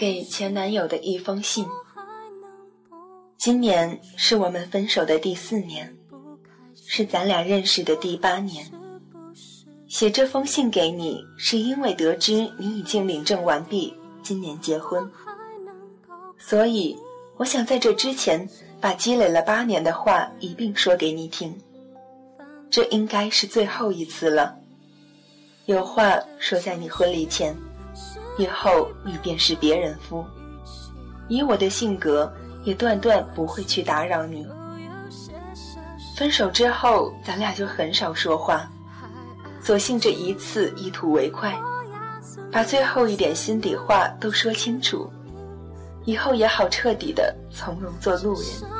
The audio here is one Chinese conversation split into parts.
给前男友的一封信。今年是我们分手的第四年，是咱俩认识的第八年。写这封信给你，是因为得知你已经领证完毕，今年结婚。所以，我想在这之前，把积累了八年的话一并说给你听。这应该是最后一次了。有话说在你婚礼前。以后你便是别人夫，以我的性格，也断断不会去打扰你。分手之后，咱俩就很少说话，索性这一次一吐为快，把最后一点心底话都说清楚，以后也好彻底的从容做路人。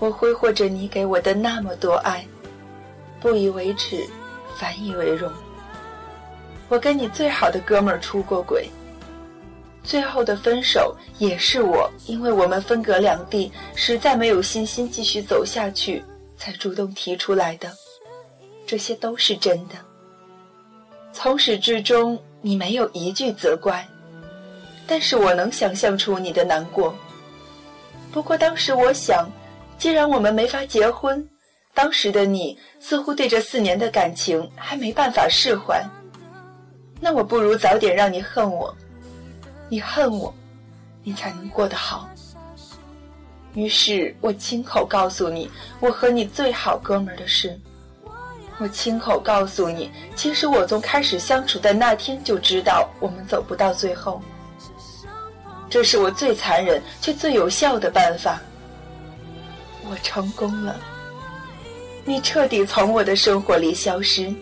我挥霍着你给我的那么多爱，不以为耻，反以为荣。我跟你最好的哥们儿出过轨，最后的分手也是我，因为我们分隔两地，实在没有信心继续走下去，才主动提出来的。这些都是真的。从始至终，你没有一句责怪，但是我能想象出你的难过。不过当时我想，既然我们没法结婚，当时的你似乎对这四年的感情还没办法释怀，那我不如早点让你恨我，你恨我，你才能过得好。于是我亲口告诉你，我和你最好哥们儿的事。我亲口告诉你，其实我从开始相处的那天就知道我们走不到最后。这是我最残忍却最有效的办法。我成功了，你彻底从我的生活里消失，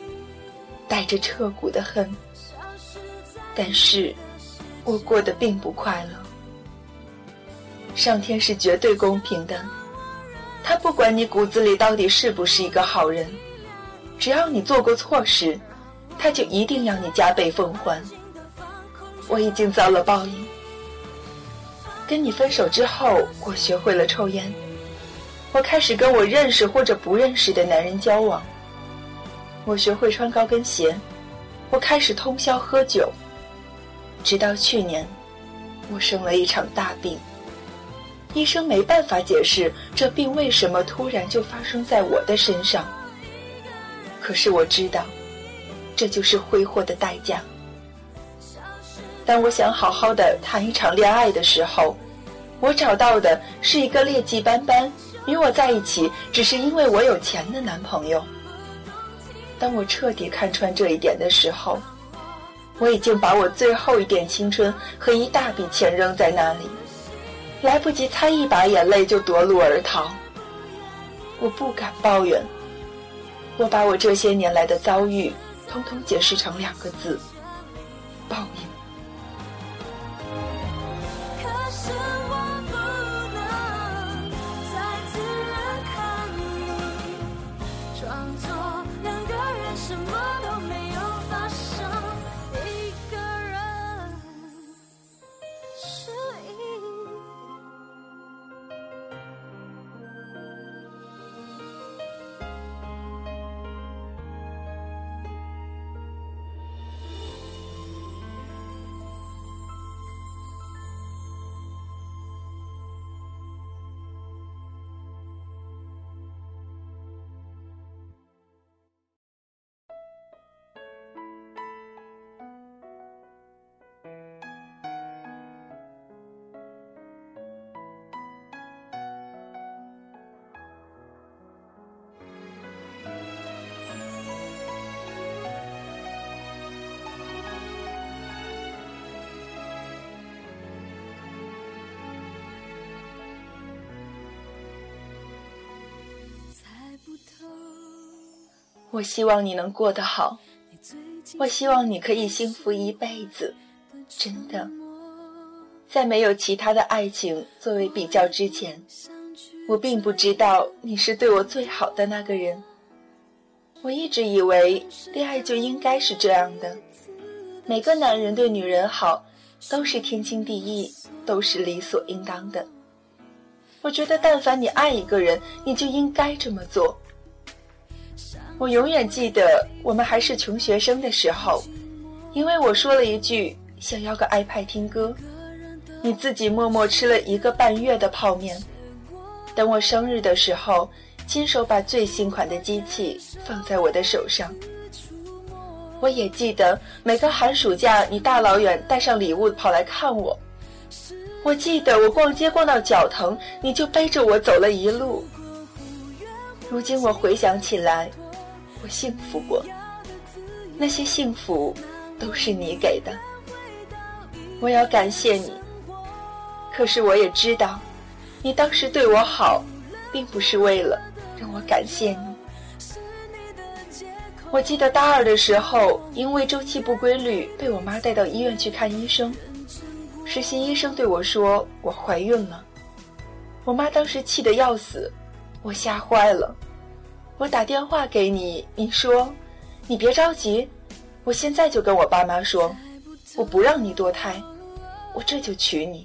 带着彻骨的恨。但是，我过得并不快乐。上天是绝对公平的，他不管你骨子里到底是不是一个好人。只要你做过错事，他就一定要你加倍奉还。我已经遭了报应。跟你分手之后，我学会了抽烟，我开始跟我认识或者不认识的男人交往。我学会穿高跟鞋，我开始通宵喝酒。直到去年，我生了一场大病，医生没办法解释这病为什么突然就发生在我的身上。可是我知道，这就是挥霍的代价。当我想好好的谈一场恋爱的时候，我找到的是一个劣迹斑斑、与我在一起只是因为我有钱的男朋友。当我彻底看穿这一点的时候，我已经把我最后一点青春和一大笔钱扔在那里，来不及擦一把眼泪就夺路而逃。我不敢抱怨。我把我这些年来的遭遇，通通解释成两个字：报应。我希望你能过得好，我希望你可以幸福一辈子，真的。在没有其他的爱情作为比较之前，我并不知道你是对我最好的那个人。我一直以为恋爱就应该是这样的，每个男人对女人好都是天经地义，都是理所应当的。我觉得，但凡你爱一个人，你就应该这么做。我永远记得我们还是穷学生的时候，因为我说了一句想要个 iPad 听歌。你自己默默吃了一个半月的泡面，等我生日的时候，亲手把最新款的机器放在我的手上。我也记得每个寒暑假，你大老远带上礼物跑来看我。我记得我逛街逛到脚疼，你就背着我走了一路。如今我回想起来，我幸福过，那些幸福都是你给的。我要感谢你。可是我也知道，你当时对我好，并不是为了让我感谢你。我记得大二的时候，因为周期不规律，被我妈带到医院去看医生。实习医生对我说我怀孕了，我妈当时气得要死，我吓坏了。我打电话给你，你说你别着急，我现在就跟我爸妈说，我不让你堕胎，我这就娶你。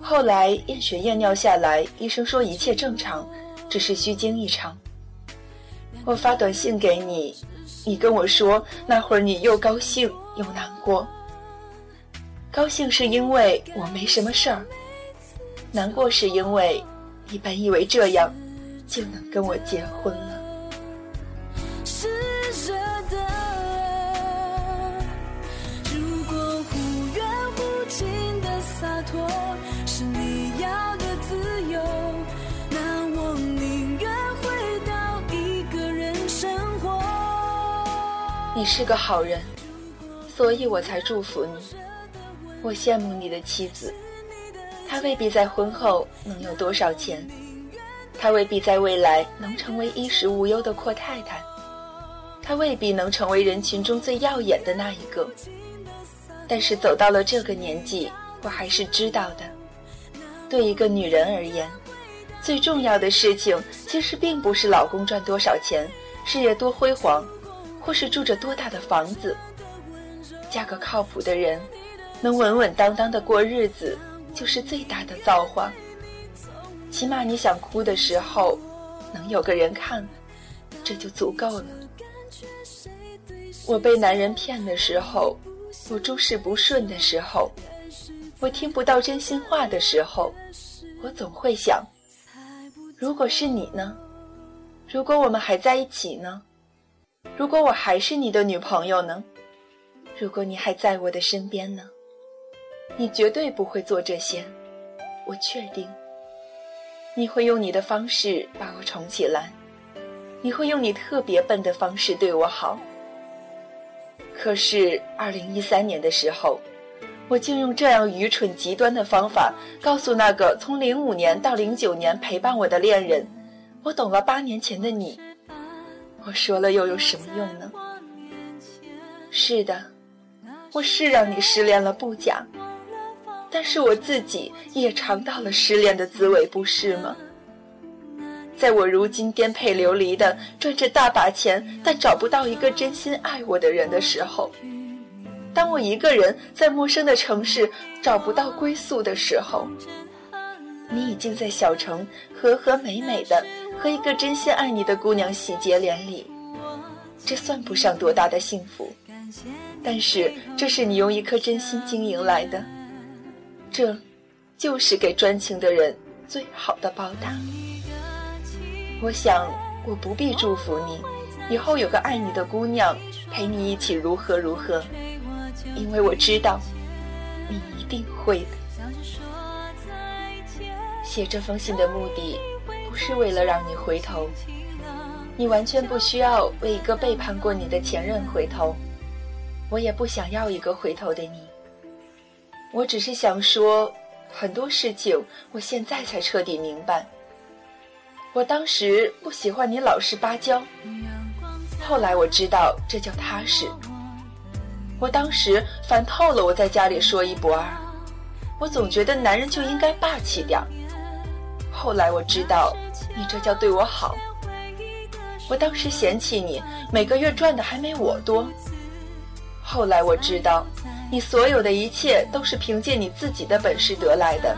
后来验血验尿下来，医生说一切正常，只是虚惊一场。我发短信给你，你跟我说那会儿你又高兴又难过。高兴是因为我没什么事儿，难过是因为你本以为这样就能跟我结婚了。你是个好人，所以我才祝福你。我羡慕你的妻子，她未必在婚后能有多少钱，她未必在未来能成为衣食无忧的阔太太，她未必能成为人群中最耀眼的那一个。但是走到了这个年纪，我还是知道的，对一个女人而言，最重要的事情其实并不是老公赚多少钱，事业多辉煌。或是住着多大的房子，嫁个靠谱的人，能稳稳当当的过日子，就是最大的造化。起码你想哭的时候，能有个人看，这就足够了。我被男人骗的时候，我诸事不顺的时候，我听不到真心话的时候，我总会想：如果是你呢？如果我们还在一起呢？如果我还是你的女朋友呢？如果你还在我的身边呢？你绝对不会做这些，我确定。你会用你的方式把我宠起来，你会用你特别笨的方式对我好。可是二零一三年的时候，我竟用这样愚蠢极端的方法告诉那个从零五年到零九年陪伴我的恋人，我懂了八年前的你。我说了又有什么用呢？是的，我是让你失恋了不假，但是我自己也尝到了失恋的滋味，不是吗？在我如今颠沛流离的赚着大把钱，但找不到一个真心爱我的人的时候，当我一个人在陌生的城市找不到归宿的时候，你已经在小城和和美美的。和一个真心爱你的姑娘喜结连理，这算不上多大的幸福，但是这是你用一颗真心经营来的，这，就是给专情的人最好的报答。我想我不必祝福你，以后有个爱你的姑娘陪你一起如何如何，因为我知道，你一定会的。写这封信的目的。不是为了让你回头，你完全不需要为一个背叛过你的前任回头，我也不想要一个回头的你。我只是想说，很多事情我现在才彻底明白。我当时不喜欢你老实巴交，后来我知道这叫踏实。我当时烦透了，我在家里说一不二。我总觉得男人就应该霸气点儿。后来我知道，你这叫对我好。我当时嫌弃你每个月赚的还没我多。后来我知道，你所有的一切都是凭借你自己的本事得来的，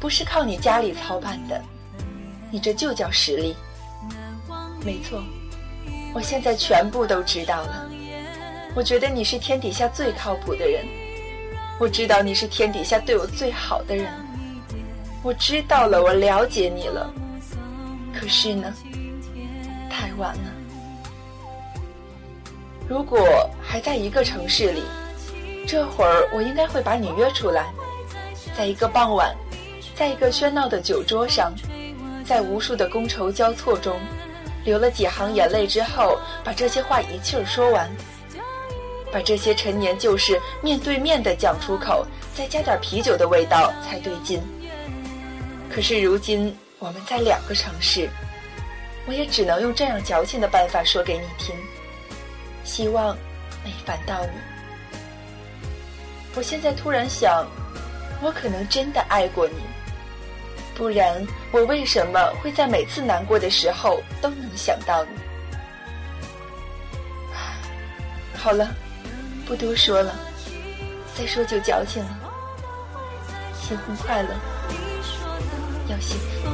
不是靠你家里操办的。你这就叫实力。没错，我现在全部都知道了。我觉得你是天底下最靠谱的人，我知道你是天底下对我最好的人，我知道了，我了解你了。可是呢，太晚了。如果还在一个城市里，这会儿我应该会把你约出来，在一个傍晚，在一个喧闹的酒桌上，在无数的觥筹交错中，流了几行眼泪之后，把这些话一气儿说完。把这些陈年旧事面对面的讲出口，再加点啤酒的味道才对劲。可是如今我们在两个城市，我也只能用这样矫情的办法说给你听，希望没烦到你。我现在突然想，我可能真的爱过你，不然我为什么会在每次难过的时候都能想到你？好了。不多说了，再说就矫情了。新婚快乐，要幸福。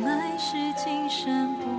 让爱是今生不。